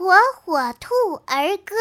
火火兔儿歌。